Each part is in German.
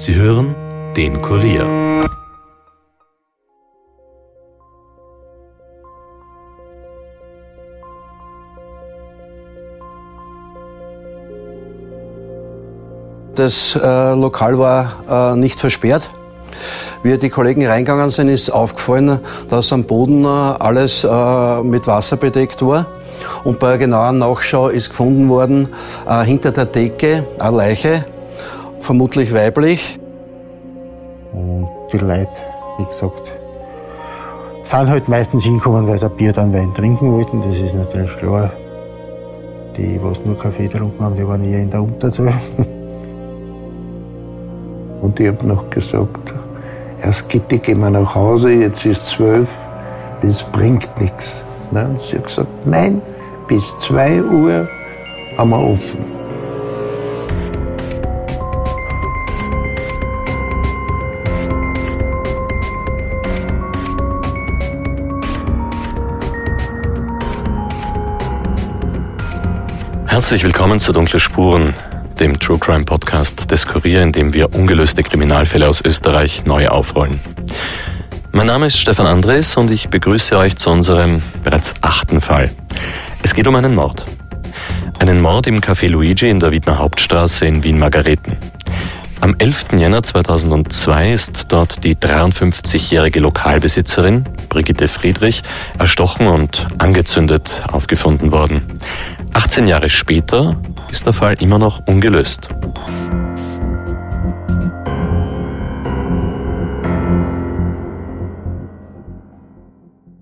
Sie hören den Kurier. Das äh, Lokal war äh, nicht versperrt. Wie die Kollegen reingegangen sind, ist aufgefallen, dass am Boden äh, alles äh, mit Wasser bedeckt war. Und bei genauer Nachschau ist gefunden worden, äh, hinter der Decke eine Leiche, vermutlich weiblich. Und die Leute, wie gesagt, sind halt meistens hingekommen, weil sie ein Bier dann Wein trinken wollten. Das ist natürlich klar. Die, die nur Kaffee getrunken haben, die waren eher in der Unterzahl. Und ich habe noch gesagt, erst Gitti, gehen wir nach Hause, jetzt ist zwölf, das bringt nichts. Ne? Und sie hat gesagt, nein, bis zwei Uhr haben wir offen. Herzlich willkommen zu Dunkle Spuren, dem True Crime Podcast des Kurier, in dem wir ungelöste Kriminalfälle aus Österreich neu aufrollen. Mein Name ist Stefan Andres und ich begrüße euch zu unserem bereits achten Fall. Es geht um einen Mord. Einen Mord im Café Luigi in der Wiedner Hauptstraße in Wien-Margareten. Am 11. Jänner 2002 ist dort die 53-jährige Lokalbesitzerin Brigitte Friedrich erstochen und angezündet aufgefunden worden. 18 Jahre später ist der Fall immer noch ungelöst.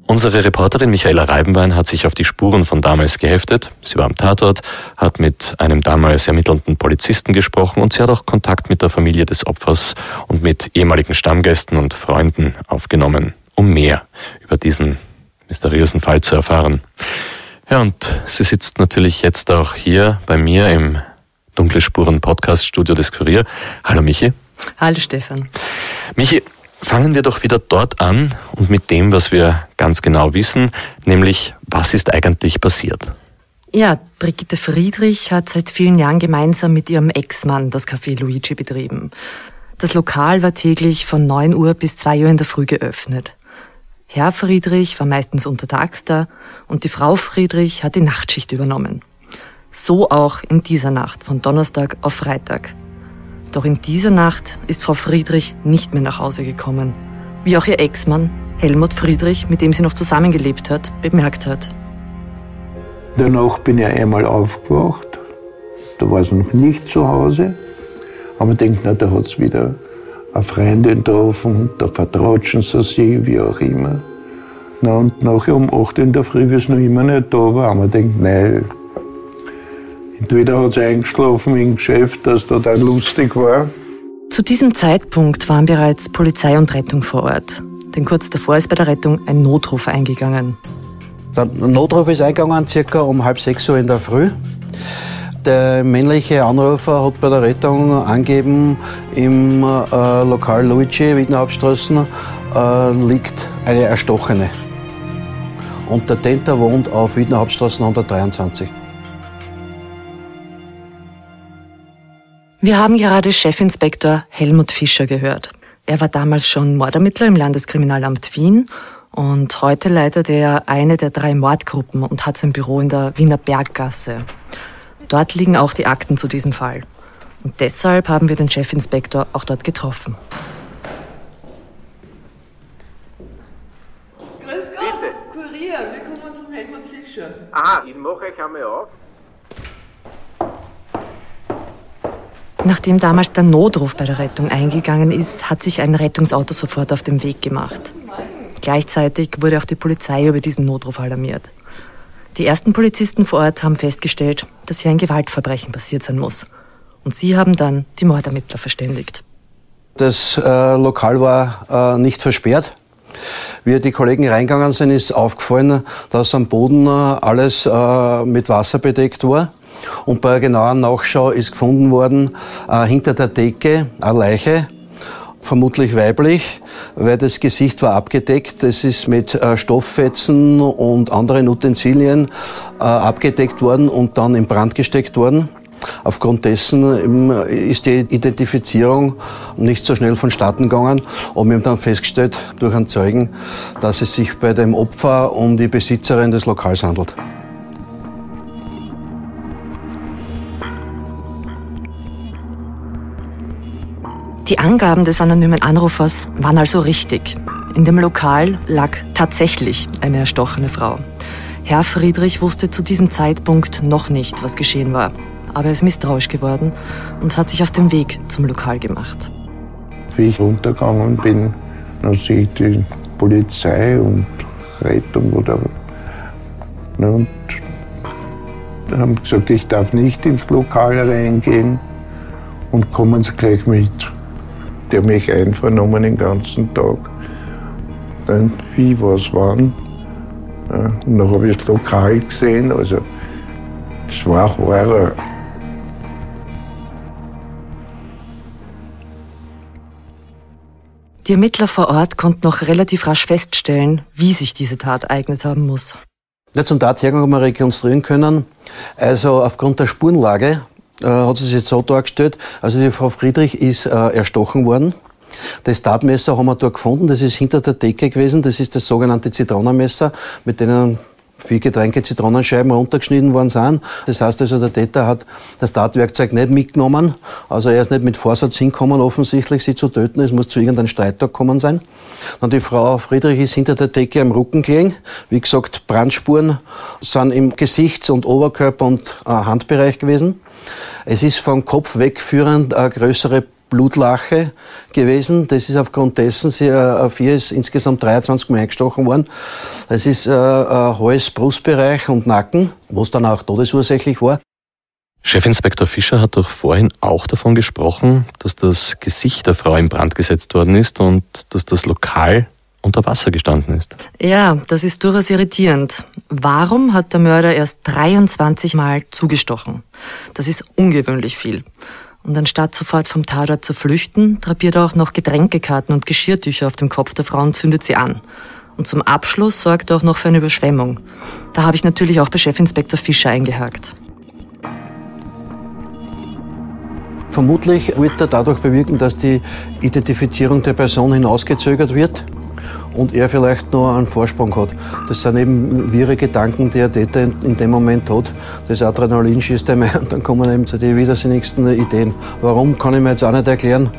Unsere Reporterin Michaela Reibenbein hat sich auf die Spuren von damals geheftet. Sie war am Tatort, hat mit einem damals ermittelnden Polizisten gesprochen und sie hat auch Kontakt mit der Familie des Opfers und mit ehemaligen Stammgästen und Freunden aufgenommen, um mehr über diesen mysteriösen Fall zu erfahren. Ja, und sie sitzt natürlich jetzt auch hier bei mir im Dunkle Spuren Podcast Studio des Kurier. Hallo Michi. Hallo Stefan. Michi, fangen wir doch wieder dort an und mit dem, was wir ganz genau wissen, nämlich was ist eigentlich passiert? Ja, Brigitte Friedrich hat seit vielen Jahren gemeinsam mit ihrem Ex-Mann das Café Luigi betrieben. Das Lokal war täglich von 9 Uhr bis 2 Uhr in der Früh geöffnet. Herr Friedrich war meistens untertags da und die Frau Friedrich hat die Nachtschicht übernommen. So auch in dieser Nacht von Donnerstag auf Freitag. Doch in dieser Nacht ist Frau Friedrich nicht mehr nach Hause gekommen, wie auch ihr Ex-Mann Helmut Friedrich, mit dem sie noch zusammengelebt hat, bemerkt hat. Danach bin ich einmal aufgewacht, da war sie noch nicht zu Hause, aber ich denke, na, da hat es wieder eine Freundin getroffen, da vertrautschen sie sich, wie auch immer. Na, und nachher um 8 in der Früh, wie es noch immer nicht da war, haben wir gedacht, nein, entweder hat sie eingeschlafen im Geschäft, dass da dann lustig war. Zu diesem Zeitpunkt waren bereits Polizei und Rettung vor Ort. Denn kurz davor ist bei der Rettung ein Notruf eingegangen. Der Notruf ist eingegangen circa um halb sechs Uhr in der Früh. Der männliche Anrufer hat bei der Rettung angegeben, im äh, Lokal Luigi, Wiener Hauptstraßen, äh, liegt eine Erstochene. Und der Täter wohnt auf Wiener Hauptstraßen 123. Wir haben gerade Chefinspektor Helmut Fischer gehört. Er war damals schon Mordermittler im Landeskriminalamt Wien und heute leitet er eine der drei Mordgruppen und hat sein Büro in der Wiener Berggasse. Dort liegen auch die Akten zu diesem Fall. Und deshalb haben wir den Chefinspektor auch dort getroffen. Grüß Gott, Kurier, wir kommen zum Helmut Fischer. Ah, ich mache euch einmal auf. Nachdem damals der Notruf bei der Rettung eingegangen ist, hat sich ein Rettungsauto sofort auf den Weg gemacht. Gleichzeitig wurde auch die Polizei über diesen Notruf alarmiert. Die ersten Polizisten vor Ort haben festgestellt, dass hier ein Gewaltverbrechen passiert sein muss. Und sie haben dann die Mordermittler verständigt. Das äh, Lokal war äh, nicht versperrt. Wie die Kollegen reingegangen sind, ist aufgefallen, dass am Boden äh, alles äh, mit Wasser bedeckt war. Und bei genauer Nachschau ist gefunden worden, äh, hinter der Decke eine Leiche, vermutlich weiblich, weil das Gesicht war abgedeckt. Es ist mit äh, Stofffetzen und anderen Utensilien äh, abgedeckt worden und dann in Brand gesteckt worden. Aufgrund dessen ist die Identifizierung nicht so schnell vonstatten gegangen. Und wir haben dann festgestellt durch einen Zeugen, dass es sich bei dem Opfer um die Besitzerin des Lokals handelt. Die Angaben des anonymen Anrufers waren also richtig. In dem Lokal lag tatsächlich eine erstochene Frau. Herr Friedrich wusste zu diesem Zeitpunkt noch nicht, was geschehen war. Aber er ist misstrauisch geworden und hat sich auf den Weg zum Lokal gemacht. Wie ich runtergegangen bin, dann sehe ich die Polizei und Rettung oder ne, und haben gesagt, ich darf nicht ins Lokal reingehen und kommen Sie gleich mit. Die haben mich einvernommen den ganzen Tag. Dann wie, was, wann. Ja, und dann habe ich das Lokal gesehen, also das war Horror. Die Ermittler vor Ort konnten noch relativ rasch feststellen, wie sich diese Tat ereignet haben muss. Ja, zum Tathergang haben wir rekonstruieren können. Also aufgrund der Spurenlage äh, hat sich jetzt so dargestellt, also die Frau Friedrich ist äh, erstochen worden. Das Tatmesser haben wir dort gefunden, das ist hinter der Decke gewesen, das ist das sogenannte Zitronenmesser, mit denen vier Getränke Zitronenscheiben runtergeschnitten worden sind. Das heißt also, der Täter hat das Tatwerkzeug nicht mitgenommen. Also er ist nicht mit Vorsatz hinkommen, offensichtlich sie zu töten. Es muss zu irgendeinem Streittag gekommen sein. Dann die Frau Friedrich ist hinter der Decke am Rücken gelegen. Wie gesagt, Brandspuren sind im Gesichts- und Oberkörper- und äh, Handbereich gewesen. Es ist vom Kopf wegführend eine größere Blutlache gewesen. Das ist aufgrund dessen, sie, äh, vier ist insgesamt 23 Mal eingestochen worden. Das ist äh, Hals, Brustbereich und Nacken, was dann auch todesursächlich war. Chefinspektor Fischer hat doch vorhin auch davon gesprochen, dass das Gesicht der Frau in Brand gesetzt worden ist und dass das Lokal unter Wasser gestanden ist. Ja, das ist durchaus irritierend. Warum hat der Mörder erst 23 Mal zugestochen? Das ist ungewöhnlich viel. Und anstatt sofort vom Tatort zu flüchten, drapiert er auch noch Getränkekarten und Geschirrtücher auf dem Kopf der Frau und zündet sie an. Und zum Abschluss sorgt er auch noch für eine Überschwemmung. Da habe ich natürlich auch bei Chefinspektor Fischer eingehakt. Vermutlich wollte er dadurch bewirken, dass die Identifizierung der Person hinausgezögert wird und er vielleicht noch einen Vorsprung hat. Das sind eben wirre Gedanken, die der Täter in, in dem Moment hat. Das Adrenalin schießt einmal und dann kommen eben die widersinnigsten Ideen. Warum, kann ich mir jetzt auch nicht erklären.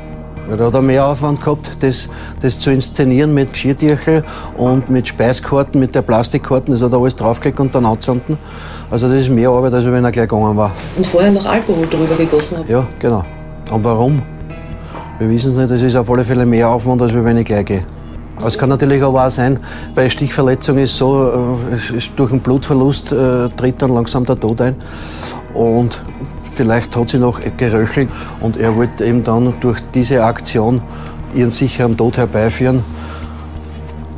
Da hat er mehr Aufwand gehabt, das, das zu inszenieren mit Geschirrtüchel und mit Speiskarten, mit der Plastikkarten, das hat er alles draufgelegt und dann anzünden. Also das ist mehr Arbeit, als wenn er gleich gegangen war. Und vorher noch Alkohol drüber gegossen hat? Ja, genau. Und warum? Wir wissen es nicht, das ist auf alle Fälle mehr Aufwand, als wenn ich gleich gehe. Es kann natürlich auch sein, bei Stichverletzung ist so, äh, durch den Blutverlust äh, tritt dann langsam der Tod ein. Und vielleicht hat sie noch geröchelt und er wollte eben dann durch diese Aktion ihren sicheren Tod herbeiführen.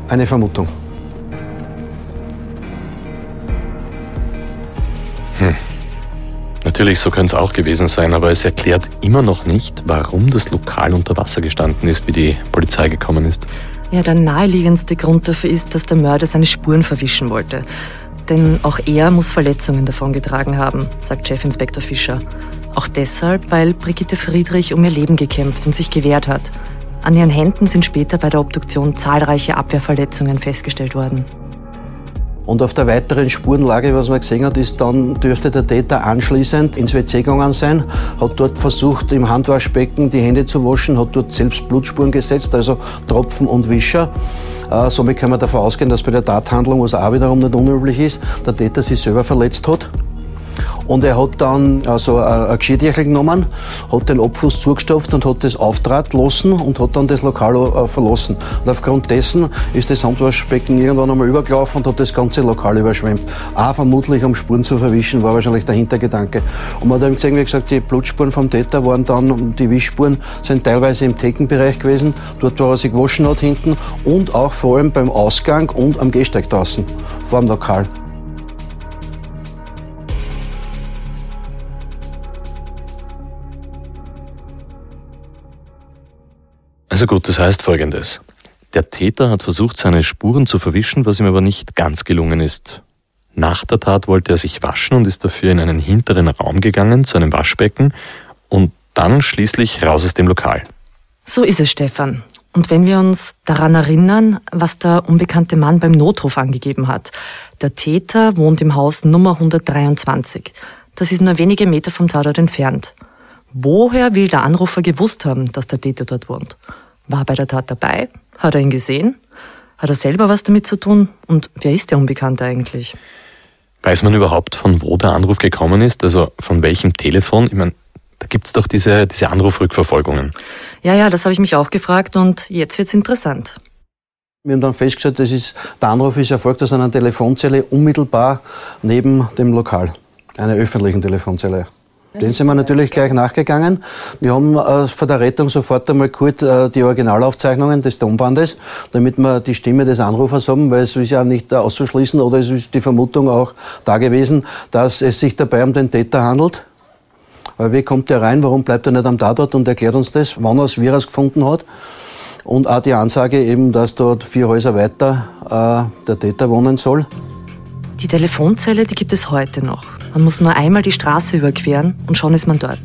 Eine Vermutung. Hm. Natürlich, so könnte es auch gewesen sein, aber es erklärt immer noch nicht, warum das Lokal unter Wasser gestanden ist, wie die Polizei gekommen ist. Ja, der naheliegendste Grund dafür ist, dass der Mörder seine Spuren verwischen wollte. Denn auch er muss Verletzungen davongetragen haben, sagt Chefinspektor Fischer. Auch deshalb, weil Brigitte Friedrich um ihr Leben gekämpft und sich gewehrt hat. An ihren Händen sind später bei der Obduktion zahlreiche Abwehrverletzungen festgestellt worden. Und auf der weiteren Spurenlage, was man gesehen hat, ist dann dürfte der Täter anschließend ins WC gegangen sein, hat dort versucht, im Handwaschbecken die Hände zu waschen, hat dort selbst Blutspuren gesetzt, also Tropfen und Wischer. Äh, somit kann man davon ausgehen, dass bei der Tathandlung, was auch wiederum nicht unüblich ist, der Täter sich selber verletzt hat. Und er hat dann also ein Geschirrdeckel genommen, hat den Abfluss zugestopft und hat das auftrat lassen und hat dann das Lokal äh, verlassen. Und aufgrund dessen ist das Handwaschbecken irgendwann einmal übergelaufen und hat das ganze Lokal überschwemmt. Auch vermutlich, um Spuren zu verwischen, war wahrscheinlich der Hintergedanke. Und man hat eben gesehen, wie gesagt, die Blutspuren vom Täter waren dann, die Wischspuren sind teilweise im Theken-Bereich gewesen, dort, wo er sich gewaschen hat hinten und auch vor allem beim Ausgang und am Gehsteig draußen, vor dem Lokal. Also gut, das heißt folgendes. Der Täter hat versucht, seine Spuren zu verwischen, was ihm aber nicht ganz gelungen ist. Nach der Tat wollte er sich waschen und ist dafür in einen hinteren Raum gegangen, zu einem Waschbecken und dann schließlich raus aus dem Lokal. So ist es, Stefan. Und wenn wir uns daran erinnern, was der unbekannte Mann beim Notruf angegeben hat. Der Täter wohnt im Haus Nummer 123. Das ist nur wenige Meter vom Tatort entfernt. Woher will der Anrufer gewusst haben, dass der Täter dort wohnt? War er bei der Tat dabei? Hat er ihn gesehen? Hat er selber was damit zu tun? Und wer ist der Unbekannte eigentlich? Weiß man überhaupt, von wo der Anruf gekommen ist? Also von welchem Telefon? Ich meine, da gibt's doch diese, diese Anrufrückverfolgungen. Ja, ja, das habe ich mich auch gefragt und jetzt wird's interessant. Wir haben dann festgestellt, das ist, der Anruf ist erfolgt aus einer Telefonzelle unmittelbar neben dem Lokal, einer öffentlichen Telefonzelle. Den sind wir natürlich gleich nachgegangen. Wir haben äh, von der Rettung sofort einmal kurz äh, die Originalaufzeichnungen des Tonbandes, damit wir die Stimme des Anrufers haben, weil es ist ja nicht auszuschließen oder es ist die Vermutung auch da gewesen, dass es sich dabei um den Täter handelt. Weil wie kommt der rein, warum bleibt er nicht am Tatort und erklärt uns das, wann er er es gefunden hat. Und auch die Ansage eben, dass dort vier Häuser weiter äh, der Täter wohnen soll. Die Telefonzelle, die gibt es heute noch. Man muss nur einmal die Straße überqueren und schon ist man dort.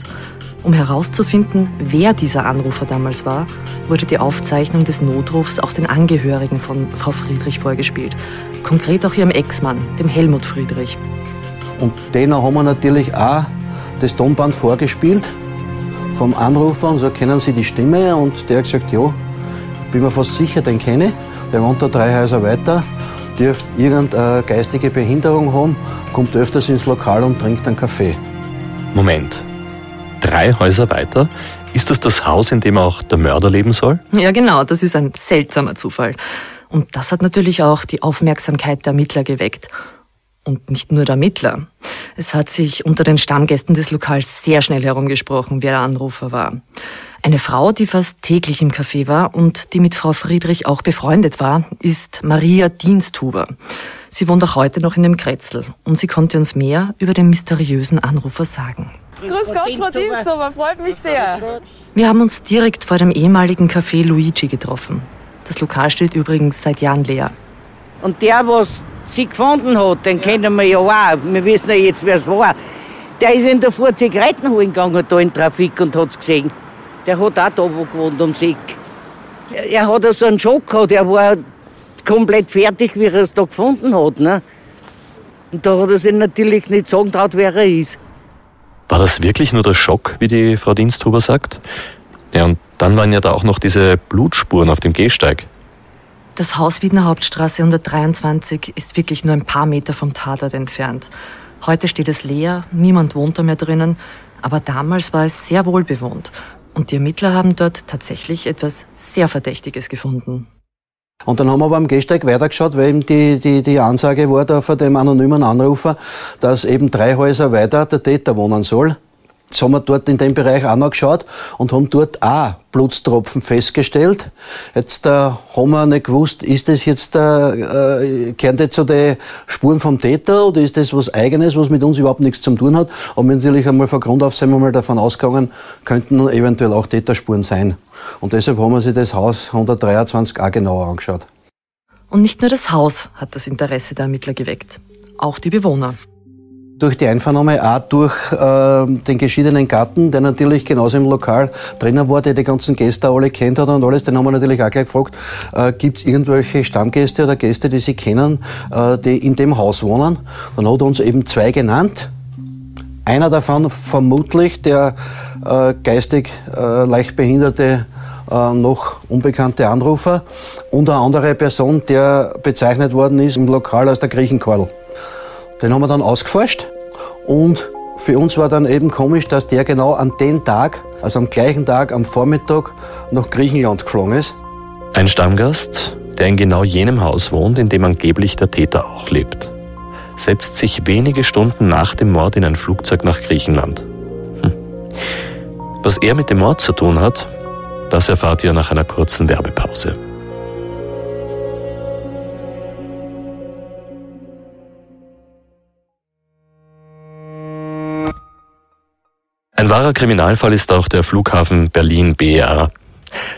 Um herauszufinden, wer dieser Anrufer damals war, wurde die Aufzeichnung des Notrufs auch den Angehörigen von Frau Friedrich vorgespielt. Konkret auch ihrem Ex-Mann, dem Helmut Friedrich. Und denen haben wir natürlich auch das Tonband vorgespielt vom Anrufer und so kennen Sie die Stimme und der hat gesagt, ja, bin mir fast sicher, den kenne ich. Der wohnt da drei Häuser weiter, dürfte irgendeine geistige Behinderung haben, kommt öfters ins Lokal und trinkt einen Kaffee. Moment. Drei Häuser weiter? Ist das das Haus, in dem auch der Mörder leben soll? Ja, genau, das ist ein seltsamer Zufall. Und das hat natürlich auch die Aufmerksamkeit der Ermittler geweckt. Und nicht nur der Ermittler. Es hat sich unter den Stammgästen des Lokals sehr schnell herumgesprochen, wer der Anrufer war. Eine Frau, die fast täglich im Café war und die mit Frau Friedrich auch befreundet war, ist Maria Diensthuber. Sie wohnt auch heute noch in dem Kretzel und sie konnte uns mehr über den mysteriösen Anrufer sagen. Grüß Gott, Frau Diensthuber, freut mich sehr. Wir haben uns direkt vor dem ehemaligen Café Luigi getroffen. Das Lokal steht übrigens seit Jahren leer. Und der, was sie gefunden hat, den kennen wir ja auch. Wir wissen ja jetzt, wer es war. Der ist in der Früh Zigaretten holen gegangen, da in Trafik und hat's gesehen. Der hat auch da wo gewohnt, ums Eck. Er, er hat so einen Schock gehabt, er war komplett fertig, wie er es da gefunden hat. Ne? Und da hat er sich natürlich nicht sagen traut, wer er ist. War das wirklich nur der Schock, wie die Frau Diensthuber sagt? Ja, und dann waren ja da auch noch diese Blutspuren auf dem Gehsteig. Das Haus Wiedner Hauptstraße 123 ist wirklich nur ein paar Meter vom Tatort entfernt. Heute steht es leer, niemand wohnt da mehr drinnen, aber damals war es sehr wohl bewohnt. Und die Ermittler haben dort tatsächlich etwas sehr Verdächtiges gefunden. Und dann haben wir aber am Gehsteig weitergeschaut, weil eben die, die, die Ansage war da von dem anonymen Anrufer, dass eben drei Häuser weiter der Täter wohnen soll. Jetzt haben wir dort in dem Bereich auch noch geschaut und haben dort auch Blutstropfen festgestellt. Jetzt äh, haben wir nicht gewusst, ist das jetzt, äh, äh, gehören das zu den Spuren vom Täter oder ist das was Eigenes, was mit uns überhaupt nichts zu tun hat? Aber natürlich einmal von Grund auf sind wir mal davon ausgegangen, könnten eventuell auch Täterspuren sein. Und deshalb haben wir sich das Haus 123 auch genauer angeschaut. Und nicht nur das Haus hat das Interesse der Ermittler geweckt, auch die Bewohner. Durch die Einvernahme auch durch äh, den geschiedenen Garten, der natürlich genauso im Lokal drinnen war, der die ganzen Gäste alle kennt hat und alles, den haben wir natürlich auch gleich gefragt, äh, gibt es irgendwelche Stammgäste oder Gäste, die Sie kennen, äh, die in dem Haus wohnen? Dann hat er uns eben zwei genannt. Einer davon vermutlich der äh, geistig äh, leicht behinderte äh, noch unbekannte Anrufer und eine andere Person, der bezeichnet worden ist im Lokal als der Griechenkorl. Den haben wir dann ausgeforscht und für uns war dann eben komisch, dass der genau an den Tag, also am gleichen Tag am Vormittag nach Griechenland geflogen ist. Ein Stammgast, der in genau jenem Haus wohnt, in dem angeblich der Täter auch lebt, setzt sich wenige Stunden nach dem Mord in ein Flugzeug nach Griechenland. Hm. Was er mit dem Mord zu tun hat, das erfahrt ihr nach einer kurzen Werbepause. Ein wahrer Kriminalfall ist auch der Flughafen Berlin BER.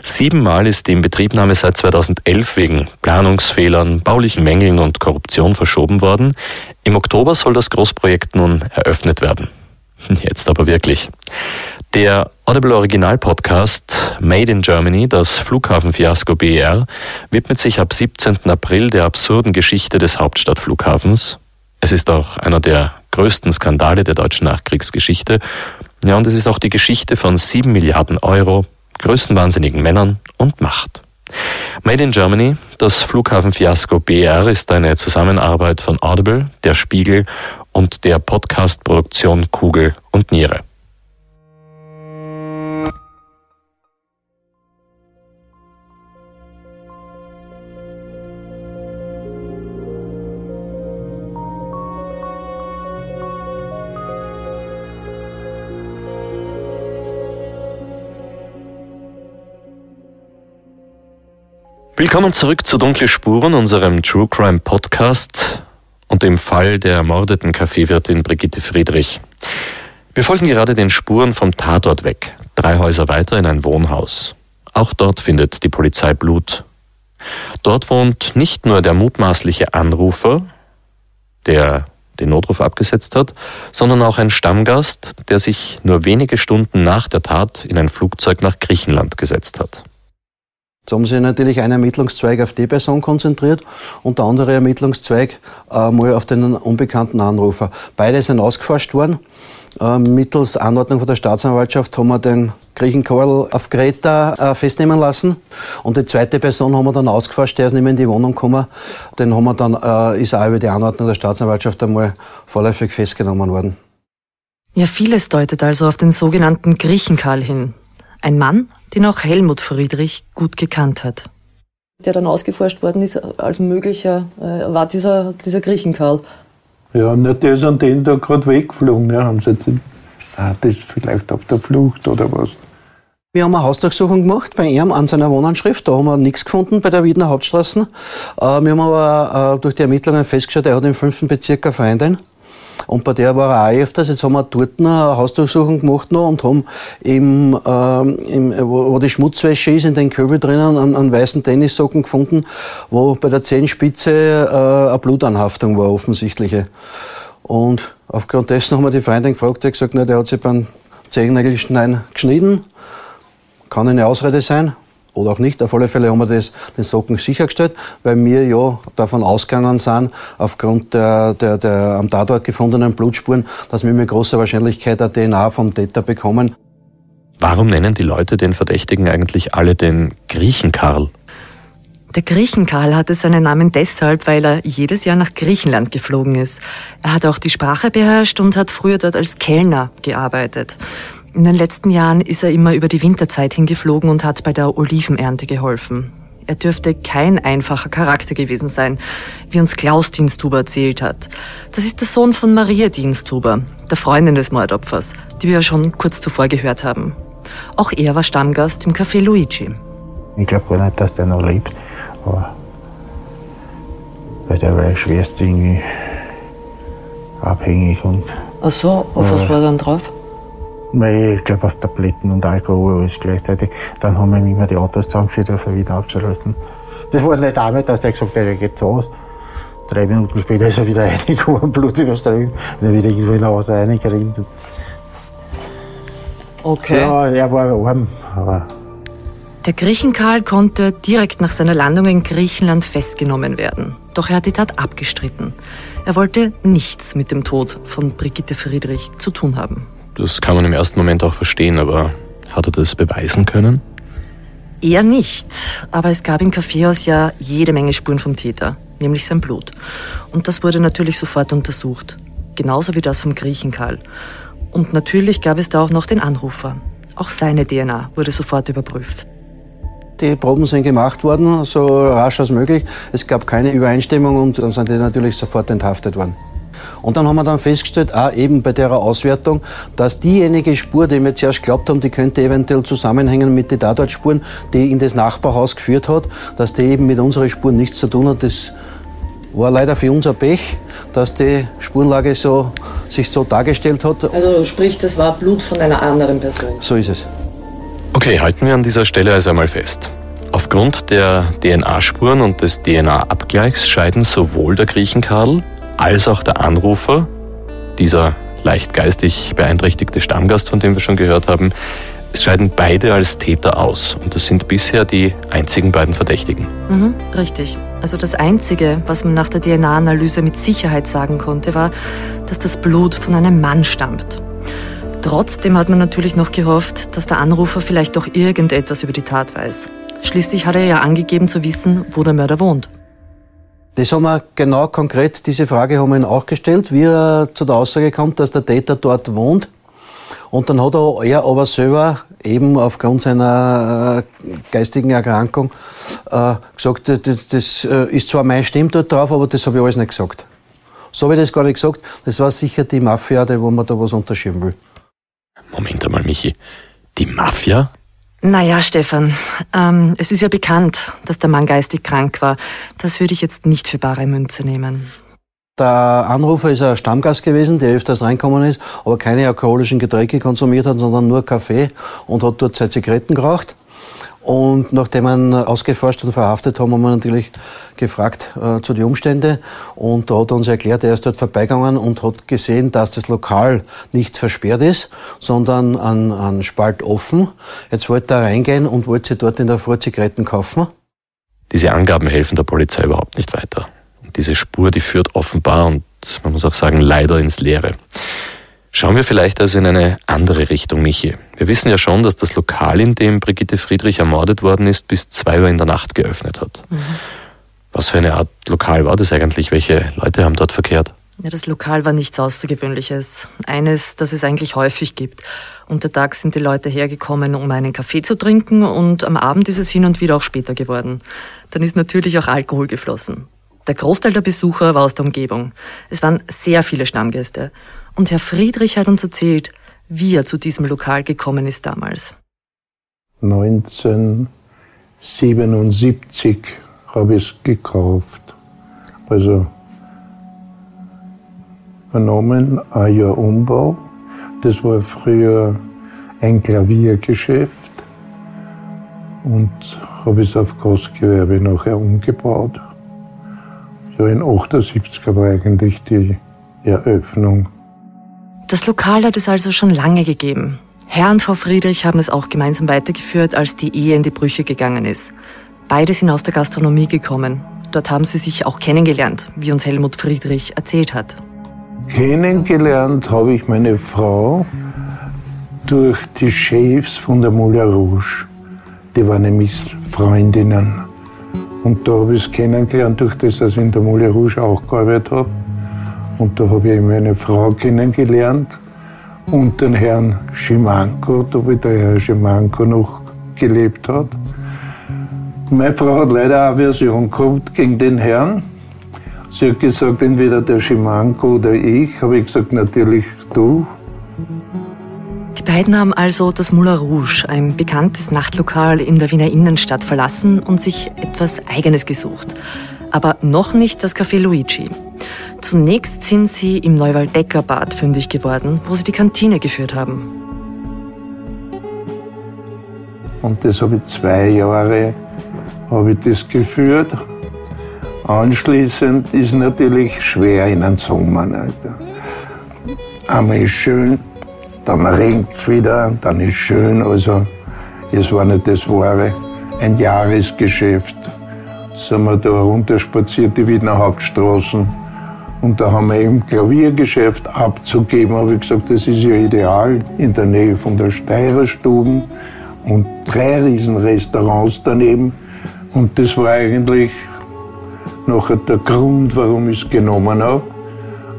Siebenmal ist die Inbetriebnahme seit 2011 wegen Planungsfehlern, baulichen Mängeln und Korruption verschoben worden. Im Oktober soll das Großprojekt nun eröffnet werden. Jetzt aber wirklich. Der Audible Original Podcast Made in Germany, das Flughafenfiasko BER, widmet sich ab 17. April der absurden Geschichte des Hauptstadtflughafens. Es ist auch einer der größten Skandale der deutschen Nachkriegsgeschichte. Ja, und es ist auch die Geschichte von sieben Milliarden Euro, größenwahnsinnigen Männern und Macht. Made in Germany, das Flughafenfiasko BR ist eine Zusammenarbeit von Audible, der Spiegel und der Podcast-Produktion Kugel und Niere. Willkommen zurück zu Dunkle Spuren, unserem True Crime Podcast und dem Fall der ermordeten Kaffeewirtin Brigitte Friedrich. Wir folgen gerade den Spuren vom Tatort weg, drei Häuser weiter in ein Wohnhaus. Auch dort findet die Polizei Blut. Dort wohnt nicht nur der mutmaßliche Anrufer, der den Notruf abgesetzt hat, sondern auch ein Stammgast, der sich nur wenige Stunden nach der Tat in ein Flugzeug nach Griechenland gesetzt hat. Jetzt haben sich natürlich ein Ermittlungszweig auf die Person konzentriert und der andere Ermittlungszweig äh, mal auf den unbekannten Anrufer. Beide sind ausgeforscht worden. Äh, mittels Anordnung von der Staatsanwaltschaft haben wir den Griechen Karl auf Kreta äh, festnehmen lassen. Und die zweite Person haben wir dann ausgeforscht, der ist nicht mehr in die Wohnung gekommen. Den haben wir dann, äh, ist auch über die Anordnung der Staatsanwaltschaft einmal vorläufig festgenommen worden. Ja, vieles deutet also auf den sogenannten Griechenkarl hin. Ein Mann, den auch Helmut Friedrich gut gekannt hat. Der dann ausgeforscht worden ist als möglicher, äh, war dieser, dieser Griechenkarl. Ja, nicht der ist an den da gerade weggeflogen. Ne? Haben sie den, ah, das ist vielleicht auf der Flucht oder was. Wir haben eine Hausdurchsuchung gemacht bei ihm an seiner Wohnanschrift. Da haben wir nichts gefunden bei der Wiedner Hauptstraße. Äh, wir haben aber äh, durch die Ermittlungen festgestellt, er hat im fünften Bezirk eine Freundin. Und bei der war er auch öfters. Jetzt haben wir dort eine Hausdurchsuchung gemacht noch und haben im, äh, im, wo, wo die Schmutzwäsche ist, in den Köbel drinnen, einen, einen weißen Tennissocken gefunden, wo bei der Zehenspitze äh, eine Blutanhaftung war, offensichtliche. Und aufgrund dessen haben wir die Freundin gefragt, die hat gesagt, na, der hat sich beim Zehennägelschneiden geschnitten. Kann eine Ausrede sein oder auch nicht. Auf alle Fälle haben wir das, den Socken sichergestellt, weil wir ja davon ausgegangen sind, aufgrund der, der, der am Tatort gefundenen Blutspuren, dass wir mit großer Wahrscheinlichkeit eine DNA vom Täter bekommen. Warum nennen die Leute den Verdächtigen eigentlich alle den Griechenkarl? Der Griechenkarl hatte seinen Namen deshalb, weil er jedes Jahr nach Griechenland geflogen ist. Er hat auch die Sprache beherrscht und hat früher dort als Kellner gearbeitet. In den letzten Jahren ist er immer über die Winterzeit hingeflogen und hat bei der Olivenernte geholfen. Er dürfte kein einfacher Charakter gewesen sein, wie uns Klaus Diensthuber erzählt hat. Das ist der Sohn von Maria Diensthuber, der Freundin des Mordopfers, die wir ja schon kurz zuvor gehört haben. Auch er war Stammgast im Café Luigi. Ich glaube gar nicht, dass der noch lebt, aber weil der war schwerst irgendwie abhängig und. Ach so, auf was war er dann drauf? Weil ich glaube auf Tabletten und Alkohol alles gleichzeitig. Dann haben wir immer die Autos zusammengeführt, auf wieder abzulassen. Das war nicht damit, dass der gesagt hat, er geht zu Hause. Drei Minuten später ist er wieder reingekommen, Blut überströmt. Dann wieder irgendwo in Hause reingerannt. Okay. Ja, er war arm, aber Der Griechenkarl konnte direkt nach seiner Landung in Griechenland festgenommen werden. Doch er hat die Tat abgestritten. Er wollte nichts mit dem Tod von Brigitte Friedrich zu tun haben. Das kann man im ersten Moment auch verstehen, aber hat er das beweisen können? Er nicht, aber es gab im Kaffeehaus ja jede Menge Spuren vom Täter, nämlich sein Blut. Und das wurde natürlich sofort untersucht. Genauso wie das vom Griechenkarl. Und natürlich gab es da auch noch den Anrufer. Auch seine DNA wurde sofort überprüft. Die Proben sind gemacht worden, so rasch als möglich. Es gab keine Übereinstimmung und dann sind die natürlich sofort enthaftet worden. Und dann haben wir dann festgestellt, auch eben bei der Auswertung, dass diejenige Spur, die wir zuerst glaubt haben, die könnte eventuell zusammenhängen mit den Tatortspuren, die in das Nachbarhaus geführt hat, dass die eben mit unseren Spuren nichts zu tun hat. Das war leider für uns ein Pech, dass die Spurenlage so, sich so dargestellt hat. Also sprich, das war Blut von einer anderen Person. So ist es. Okay, halten wir an dieser Stelle also einmal fest. Aufgrund der DNA-Spuren und des DNA-Abgleichs scheiden sowohl der Griechenkarl als auch der Anrufer, dieser leicht geistig beeinträchtigte Stammgast, von dem wir schon gehört haben, scheiden beide als Täter aus. Und das sind bisher die einzigen beiden Verdächtigen. Mhm, richtig. Also das Einzige, was man nach der DNA-Analyse mit Sicherheit sagen konnte, war, dass das Blut von einem Mann stammt. Trotzdem hat man natürlich noch gehofft, dass der Anrufer vielleicht doch irgendetwas über die Tat weiß. Schließlich hat er ja angegeben zu wissen, wo der Mörder wohnt. Das haben wir genau konkret, diese Frage haben wir ihn auch gestellt, wie er zu der Aussage kommt, dass der Täter dort wohnt. Und dann hat er, er aber selber eben aufgrund seiner äh, geistigen Erkrankung äh, gesagt, das äh, ist zwar mein Stimm dort drauf, aber das habe ich alles nicht gesagt. So habe ich das gar nicht gesagt. Das war sicher die Mafia, wo man da was unterschieben will. Moment einmal, Michi. Die Mafia? Naja, Stefan, ähm, es ist ja bekannt, dass der Mann geistig krank war. Das würde ich jetzt nicht für bare Münze nehmen. Der Anrufer ist ein Stammgast gewesen, der öfters reinkommen ist, aber keine alkoholischen Getränke konsumiert hat, sondern nur Kaffee und hat dort seine Zigaretten geraucht. Und nachdem wir ihn ausgeforscht und verhaftet haben, haben wir natürlich gefragt äh, zu den Umständen. Und da hat er uns erklärt, er ist dort vorbeigegangen und hat gesehen, dass das Lokal nicht versperrt ist, sondern an, an Spalt offen. Jetzt wollte er reingehen und wollte sich dort in der Früh Zigaretten kaufen. Diese Angaben helfen der Polizei überhaupt nicht weiter. diese Spur, die führt offenbar und man muss auch sagen leider ins Leere. Schauen wir vielleicht also in eine andere Richtung, Michi. Wir wissen ja schon, dass das Lokal, in dem Brigitte Friedrich ermordet worden ist, bis zwei Uhr in der Nacht geöffnet hat. Mhm. Was für eine Art Lokal war das eigentlich? Welche Leute haben dort verkehrt? Ja, das Lokal war nichts Außergewöhnliches. Eines, das es eigentlich häufig gibt. Untertags sind die Leute hergekommen, um einen Kaffee zu trinken und am Abend ist es hin und wieder auch später geworden. Dann ist natürlich auch Alkohol geflossen. Der Großteil der Besucher war aus der Umgebung. Es waren sehr viele Stammgäste. Und Herr Friedrich hat uns erzählt, wie er zu diesem Lokal gekommen ist damals. 1977 habe ich es gekauft. Also übernommen, ein Jahr Umbau. Das war früher ein Klaviergeschäft und habe es auf Gastgewerbe nachher umgebaut. Ja, in 78 war eigentlich die Eröffnung. Das Lokal hat es also schon lange gegeben. Herr und Frau Friedrich haben es auch gemeinsam weitergeführt, als die Ehe in die Brüche gegangen ist. Beide sind aus der Gastronomie gekommen. Dort haben sie sich auch kennengelernt, wie uns Helmut Friedrich erzählt hat. Kennengelernt habe ich meine Frau durch die Chefs von der Moulin Rouge. Die waren nämlich Freundinnen. Und da habe ich es kennengelernt, durch das, dass ich in der Moulin Rouge auch gearbeitet habe. Und da habe ich meine Frau kennengelernt und den Herrn Schimanko, da wo der Herr Schimanko noch gelebt hat. Meine Frau hat leider eine Version gehabt gegen den Herrn. Sie hat gesagt, entweder der Schimanko oder ich. Habe ich gesagt, natürlich du. Die beiden haben also das Moulin Rouge, ein bekanntes Nachtlokal in der Wiener Innenstadt, verlassen und sich etwas Eigenes gesucht. Aber noch nicht das Café Luigi. Zunächst sind sie im Neuwaldecker Bad fündig geworden, wo sie die Kantine geführt haben. Und das habe ich zwei Jahre habe ich das geführt. Anschließend ist natürlich schwer in den Sommer. Alter. Einmal ist schön, dann regnet es wieder, dann ist schön. Also, es war nicht das wahre, ein Jahresgeschäft. Sind wir da runterspaziert, die Wiener Hauptstraßen und da haben wir eben Klaviergeschäft abzugeben. Habe ich gesagt, das ist ja ideal in der Nähe von der Steirerstuben und drei Riesenrestaurants daneben. Und das war eigentlich nachher der Grund, warum ich es genommen habe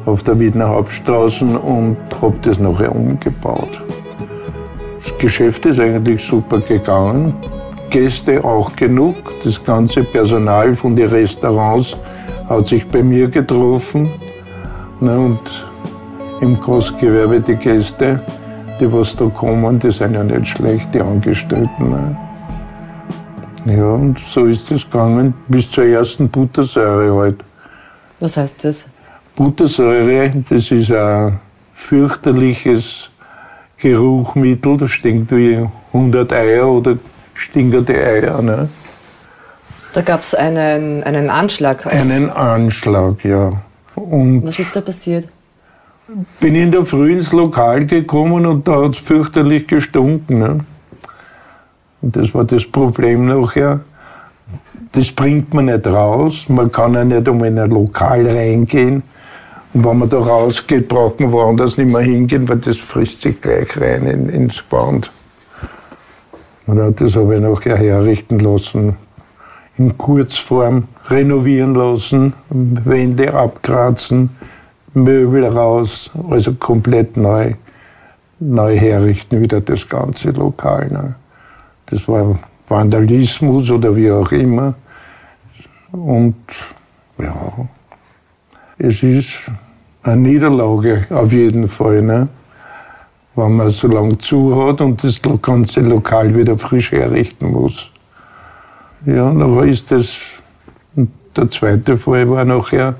auf der Wiener Hauptstraße und habe das nachher umgebaut. Das Geschäft ist eigentlich super gegangen. Gäste auch genug. Das ganze Personal von den Restaurants hat sich bei mir getroffen. Ne, und im Großgewerbe die Gäste, die was da kommen, die sind ja nicht schlecht, die Angestellten. Ne. Ja, und so ist es gegangen bis zur ersten Buttersäure halt. Was heißt das? Buttersäure, das ist ein fürchterliches Geruchmittel, das stinkt wie 100 Eier oder stinkende Eier. Ne? Da gab es einen, einen Anschlag. Einen Anschlag, ja. Und Was ist da passiert? bin in der Früh ins Lokal gekommen und da hat es fürchterlich gestunken. Ne? Und das war das Problem nachher. Das bringt man nicht raus. Man kann ja nicht um in ein Lokal reingehen. Und wenn man da rausgeht, braucht man woanders nicht mehr hingehen, weil das frisst sich gleich rein in, ins Gewand. Und das habe ich nachher herrichten lassen, in Kurzform renovieren lassen, Wände abkratzen, Möbel raus, also komplett neu, neu herrichten, wieder das ganze Lokal. Ne? Das war Vandalismus oder wie auch immer. Und ja, es ist eine Niederlage auf jeden Fall, ne? wenn man so lange zu hat und das ganze Lokal wieder frisch herrichten muss. Ja, nachher ist das, der zweite Fall war nachher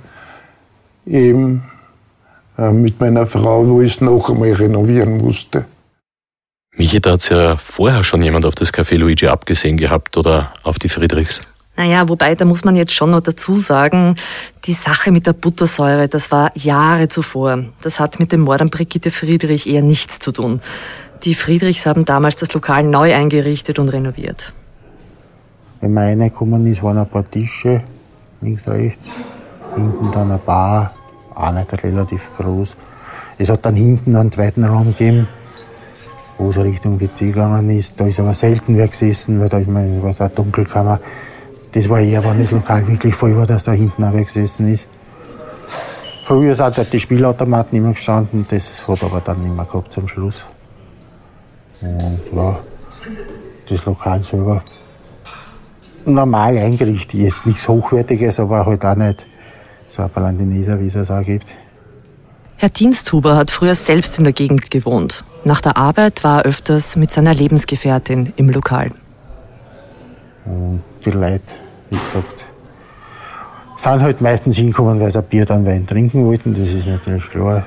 eben äh, mit meiner Frau, wo ich es noch einmal renovieren musste. Michi, da hat ja vorher schon jemand auf das Café Luigi abgesehen gehabt oder auf die Friedrichs. Naja, wobei, da muss man jetzt schon noch dazu sagen, die Sache mit der Buttersäure, das war Jahre zuvor. Das hat mit dem Mord an Brigitte Friedrich eher nichts zu tun. Die Friedrichs haben damals das Lokal neu eingerichtet und renoviert. Wenn man reingekommen ist, waren ein paar Tische, links, rechts. Hinten dann eine Bar, auch nicht relativ groß. Es hat dann hinten einen zweiten Raum gegeben, wo es Richtung WC gegangen ist. Da ist aber selten wer gesessen, weil da ist man, was eine Dunkelkammer. Das war eher, wenn das Lokal wirklich voll war, dass da hinten auch wer gesessen ist. Früher sind dort die Spielautomaten immer gestanden, das hat aber dann nicht mehr gehabt zum Schluss. Und ja, das Lokal selber normal eingerichtet. Jetzt nichts Hochwertiges, aber halt auch nicht so ein Palandineser, wie es es auch gibt. Herr Diensthuber hat früher selbst in der Gegend gewohnt. Nach der Arbeit war er öfters mit seiner Lebensgefährtin im Lokal. Und die Leute, wie gesagt, sind halt meistens hingekommen, weil sie ein Bier dann Wein trinken wollten. Das ist natürlich klar.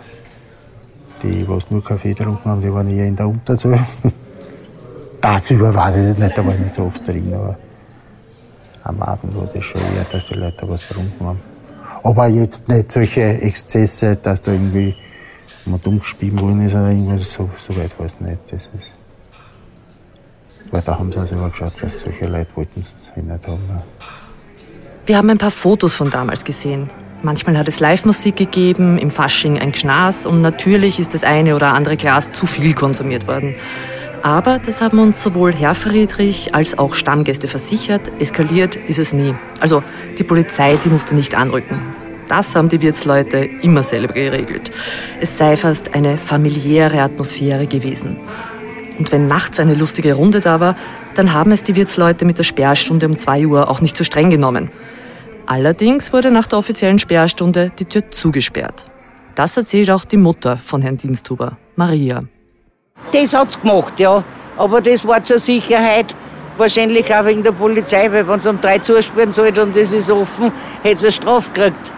Die, was nur Kaffee getrunken haben, die waren eher in der Unterzahl. Tagsüber weiß ich es nicht, da war ich nicht so oft drin, aber am Abend war das schon eher, dass die Leute was getrunken haben. Aber jetzt nicht solche Exzesse, dass da irgendwie mal dumm gespielt worden ist oder irgendwas, so, so weit war es nicht. Das ist weil da haben sie auch selber geschaut, dass solche Leute wollten es nicht haben. Wir haben ein paar Fotos von damals gesehen. Manchmal hat es Live-Musik gegeben, im Fasching ein Gschnas und natürlich ist das eine oder andere Glas zu viel konsumiert worden. Aber das haben uns sowohl Herr Friedrich als auch Stammgäste versichert, eskaliert ist es nie. Also die Polizei, die musste nicht anrücken. Das haben die Wirtsleute immer selber geregelt. Es sei fast eine familiäre Atmosphäre gewesen. Und wenn nachts eine lustige Runde da war, dann haben es die Wirtsleute mit der Sperrstunde um 2 Uhr auch nicht zu streng genommen. Allerdings wurde nach der offiziellen Sperrstunde die Tür zugesperrt. Das erzählt auch die Mutter von Herrn Diensthuber, Maria. Das hat's gemacht, ja. Aber das war zur Sicherheit. Wahrscheinlich auch wegen der Polizei, weil wenn sie um drei zusperren sollte und das ist offen, hätte sie eine Strafe gekriegt.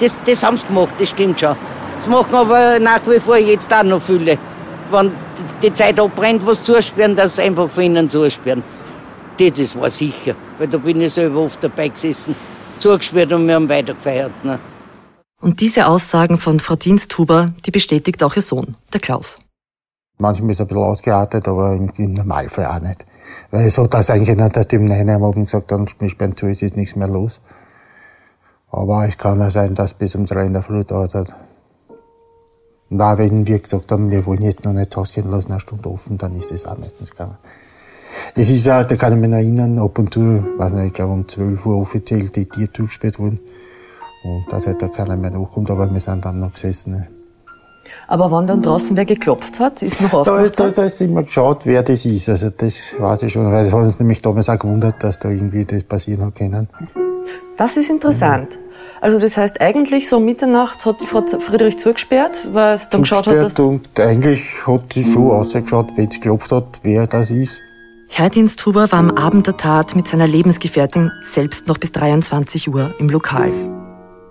Das, das haben sie gemacht, das stimmt schon. Das machen aber nach wie vor jetzt auch noch viele. Wenn die Zeit abbrennt, was zusperren, dass sie einfach von ihnen zusperren. Das, das war sicher, weil da bin ich selber oft dabei gesessen, zugesperrt und wir haben weitergefeiert. Ne? Und diese Aussagen von Frau Diensthuber, die bestätigt auch ihr Sohn, der Klaus. Manchmal ist es ein bisschen ausgeartet, aber im, Normalfall auch nicht. Weil hat das eigentlich nicht, dass die im Nein am Abend gesagt haben, sperren zu, es ist nichts mehr los. Aber es kann auch sein, dass bis um drei in der Früh dauert. Und auch wenn wir gesagt haben, wir wollen jetzt noch nicht ausgehen lassen, eine Stunde offen, dann ist es auch meistens gegangen. Es ist auch, da kann ich mich erinnern, ab und zu, weiß nicht, ich glaube um 12 Uhr offiziell die Tür zugesperrt wurden. Und dass halt da keiner mehr nachkommt, aber wir sind dann noch gesessen. Aber wenn dann draußen wer geklopft hat, ist noch Da, aufgewacht? da, da ist immer geschaut, wer das ist. Also das weiß ich schon, weil es hat uns nämlich damals auch gewundert, dass da irgendwie das passieren hat können. Das ist interessant. Also das heißt, eigentlich so um Mitternacht hat die Frau Friedrich zugesperrt, weil es dann geschaut hat, dass... Zugesperrt und eigentlich hat sie schon ausgeschaut, wenn es geklopft hat, wer das ist. Herr Diensthuber war am Abend der Tat mit seiner Lebensgefährtin selbst noch bis 23 Uhr im Lokal.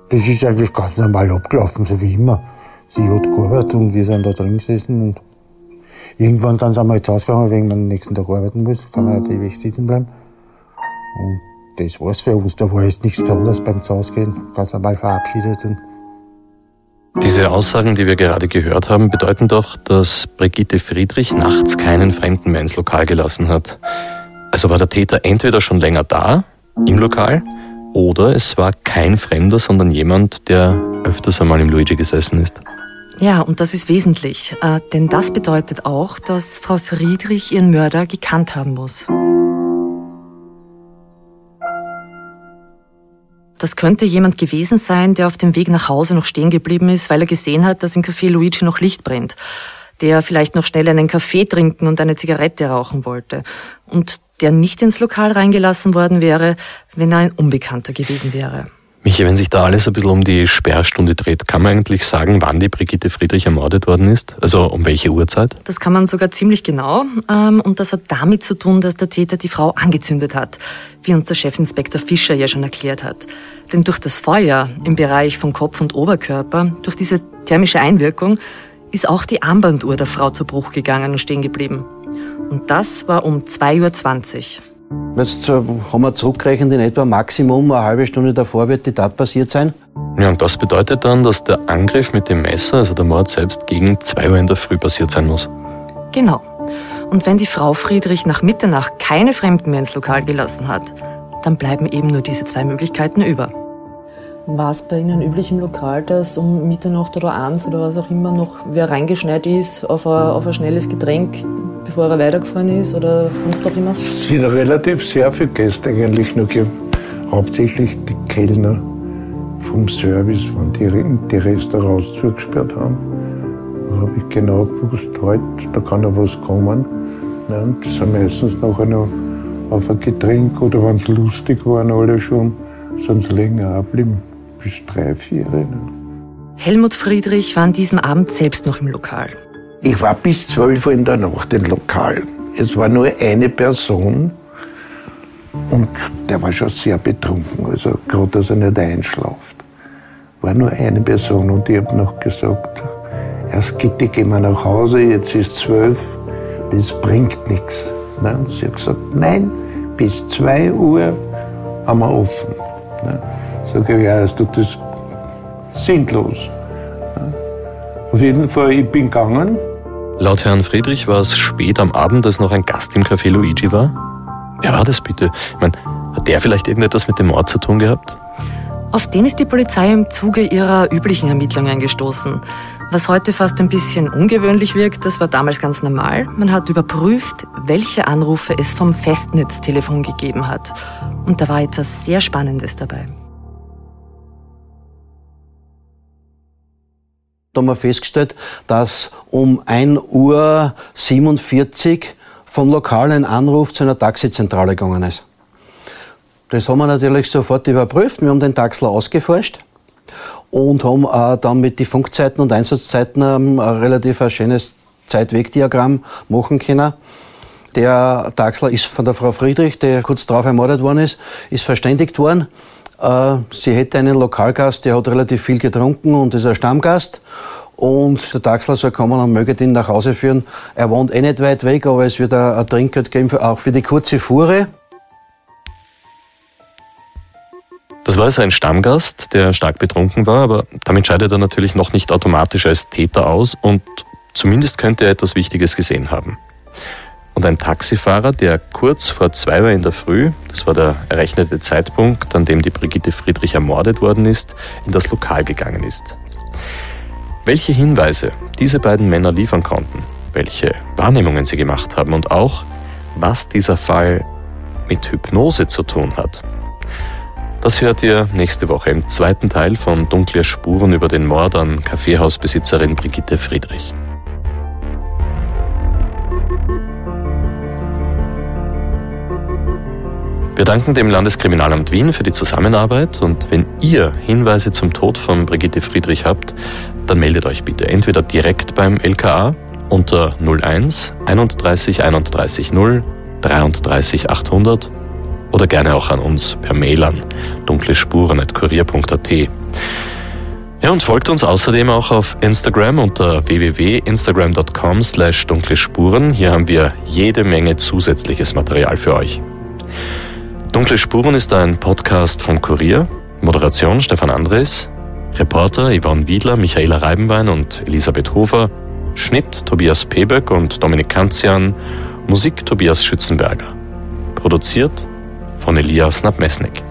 Das ist eigentlich ganz normal abgelaufen, so wie immer. Sie hat gearbeitet und wir sind da drin gesessen und Irgendwann dann sind wir jetzt ausgegangen, wegen man am nächsten Tag arbeiten muss, kann man mhm. ewig sitzen bleiben. Und das war's für uns. Da war jetzt nichts Besonderes beim Zusausgehen. Ganz normal verabschiedet. Und Diese Aussagen, die wir gerade gehört haben, bedeuten doch, dass Brigitte Friedrich nachts keinen Fremden mehr ins Lokal gelassen hat. Also war der Täter entweder schon länger da, im Lokal, oder es war kein Fremder, sondern jemand, der öfters einmal im Luigi gesessen ist. Ja, und das ist wesentlich, äh, denn das bedeutet auch, dass Frau Friedrich ihren Mörder gekannt haben muss. Das könnte jemand gewesen sein, der auf dem Weg nach Hause noch stehen geblieben ist, weil er gesehen hat, dass im Café Luigi noch Licht brennt. Der vielleicht noch schnell einen Kaffee trinken und eine Zigarette rauchen wollte. Und der nicht ins Lokal reingelassen worden wäre, wenn er ein Unbekannter gewesen wäre. Michi, wenn sich da alles ein bisschen um die Sperrstunde dreht, kann man eigentlich sagen, wann die Brigitte Friedrich ermordet worden ist? Also um welche Uhrzeit? Das kann man sogar ziemlich genau. Ähm, und das hat damit zu tun, dass der Täter die Frau angezündet hat, wie uns der Chefinspektor Fischer ja schon erklärt hat. Denn durch das Feuer im Bereich von Kopf und Oberkörper, durch diese thermische Einwirkung, ist auch die Armbanduhr der Frau zu Bruch gegangen und stehen geblieben. Und das war um 2.20 Uhr. Jetzt haben wir zurückgerechnet, in etwa Maximum eine halbe Stunde davor wird die Tat passiert sein. Ja, und das bedeutet dann, dass der Angriff mit dem Messer, also der Mord selbst, gegen 2 Uhr in der Früh passiert sein muss. Genau. Und wenn die Frau Friedrich nach Mitternacht keine Fremden mehr ins Lokal gelassen hat, dann bleiben eben nur diese zwei Möglichkeiten über. War es bei Ihnen üblich im Lokal, dass um Mitternacht oder eins oder was auch immer noch wer reingeschneit ist auf ein, auf ein schnelles Getränk, bevor er weitergefahren ist oder sonst auch immer? Es sind relativ sehr viele Gäste eigentlich nur gegeben. Hauptsächlich die Kellner vom Service, wenn die, die Restaurants zugesperrt haben. Da habe ich genau gewusst, heute, da kann ja was kommen. Ja, und sind meistens nachher noch auf ein Getränk oder wenn sie lustig waren, alle schon, sind sie länger abgeblieben, bis drei, vier. Ne? Helmut Friedrich war an diesem Abend selbst noch im Lokal. Ich war bis 12 Uhr in der Nacht im Lokal. Es war nur eine Person und der war schon sehr betrunken, also gerade, dass er nicht einschlaft. War nur eine Person und ich habe noch gesagt, erst Gitti, gehen wir nach Hause, jetzt ist zwölf, das bringt nichts. Nein, sie hat gesagt, nein, bis 2 Uhr haben wir offen. Ne? Sag ich, ja, ist das sinnlos. Auf jeden Fall, ich bin gegangen. Laut Herrn Friedrich war es spät am Abend, als noch ein Gast im Café Luigi war. Wer war das bitte? Ich meine, hat der vielleicht irgendetwas mit dem Mord zu tun gehabt? Auf den ist die Polizei im Zuge ihrer üblichen Ermittlungen gestoßen. Was heute fast ein bisschen ungewöhnlich wirkt, das war damals ganz normal. Man hat überprüft, welche Anrufe es vom Festnetztelefon gegeben hat. Und da war etwas sehr Spannendes dabei. Da haben wir festgestellt, dass um 1 Uhr 47 vom Lokal ein Anruf zu einer Taxizentrale gegangen ist. Das haben wir natürlich sofort überprüft. Wir haben den Taxler ausgeforscht und haben äh, dann mit den Funkzeiten und Einsatzzeiten ähm, ein relativ ein schönes Zeitwegdiagramm machen können. Der Taxler ist von der Frau Friedrich, der kurz darauf ermordet worden ist, ist verständigt worden. Äh, sie hätte einen Lokalgast, der hat relativ viel getrunken und ist ein Stammgast. Und der Taxler soll kommen und möge ihn nach Hause führen. Er wohnt eh nicht weit weg, aber es wird ein Trinkgeld geben, auch für die kurze Fuhre. Das war also ein Stammgast, der stark betrunken war, aber damit scheidet er natürlich noch nicht automatisch als Täter aus und zumindest könnte er etwas Wichtiges gesehen haben und ein Taxifahrer, der kurz vor zwei Uhr in der Früh, das war der errechnete Zeitpunkt, an dem die Brigitte Friedrich ermordet worden ist, in das Lokal gegangen ist. Welche Hinweise diese beiden Männer liefern konnten, welche Wahrnehmungen sie gemacht haben und auch, was dieser Fall mit Hypnose zu tun hat. Das hört ihr nächste Woche im zweiten Teil von Dunkle Spuren über den Mord an Kaffeehausbesitzerin Brigitte Friedrich. Wir danken dem Landeskriminalamt Wien für die Zusammenarbeit und wenn ihr Hinweise zum Tod von Brigitte Friedrich habt, dann meldet euch bitte entweder direkt beim LKA unter 01 31 31 0 33 800 oder gerne auch an uns per Mail an dunklespuren.kurier.at. Ja, und folgt uns außerdem auch auf Instagram unter www.instagram.com slash dunkle Spuren. Hier haben wir jede Menge zusätzliches Material für euch. Dunkle Spuren ist ein Podcast vom Kurier. Moderation Stefan Andres. Reporter Yvonne Wiedler, Michaela Reibenwein und Elisabeth Hofer. Schnitt Tobias Peböck und Dominik Kanzian. Musik Tobias Schützenberger. Produziert von Elias Nabmesnik.